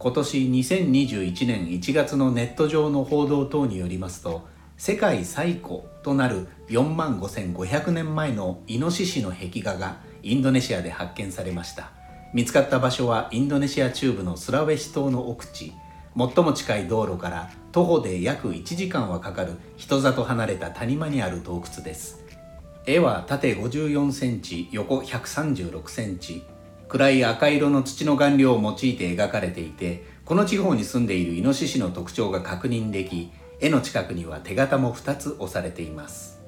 今年2021年1月のネット上の報道等によりますと世界最古となる4万5500年前のイノシシの壁画がインドネシアで発見されました。見つかった場所はインドネシア中部のスラウェシ島の奥地。最も近い道路から徒歩で約1時間はかかる人里離れた谷間にある洞窟です。絵は縦54センチ横136センチ。暗い赤色の土の顔料を用いて描かれていてこの地方に住んでいるイノシシの特徴が確認でき絵の近くには手形も2つ押されています。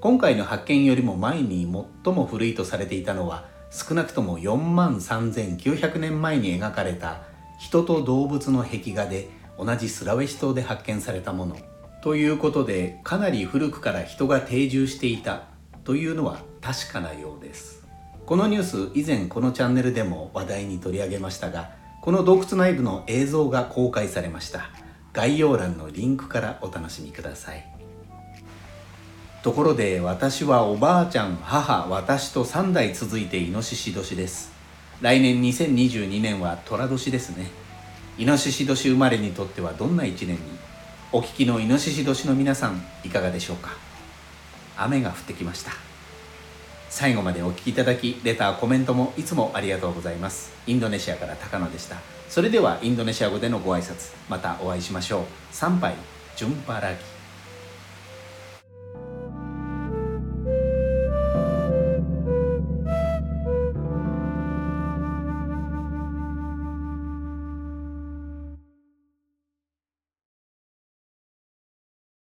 今回の発見よりも前に最も古いとされていたのは少なくとも4万3900年前に描かれた人と動物の壁画で同じスラウェシ島で発見されたもの。ということでかなり古くから人が定住していたというのは確かなようです。このニュース以前このチャンネルでも話題に取り上げましたがこの洞窟内部の映像が公開されました。概要欄のリンクからお楽しみください。ところで私はおばあちゃん母私と3代続いてイノシシ年です。来年2022年は寅年ですね。イノシシ年生まれにとってはどんな一年に？お聞きのイノシシ年の皆さんいかがでしょうか？雨が降ってきました。最後までお聴きいただきレターコメントもいつもありがとうございます。インドネシアから高野でした。それではインドネシア語でのご挨拶またお会いしましょう。参拝ジュンパラギ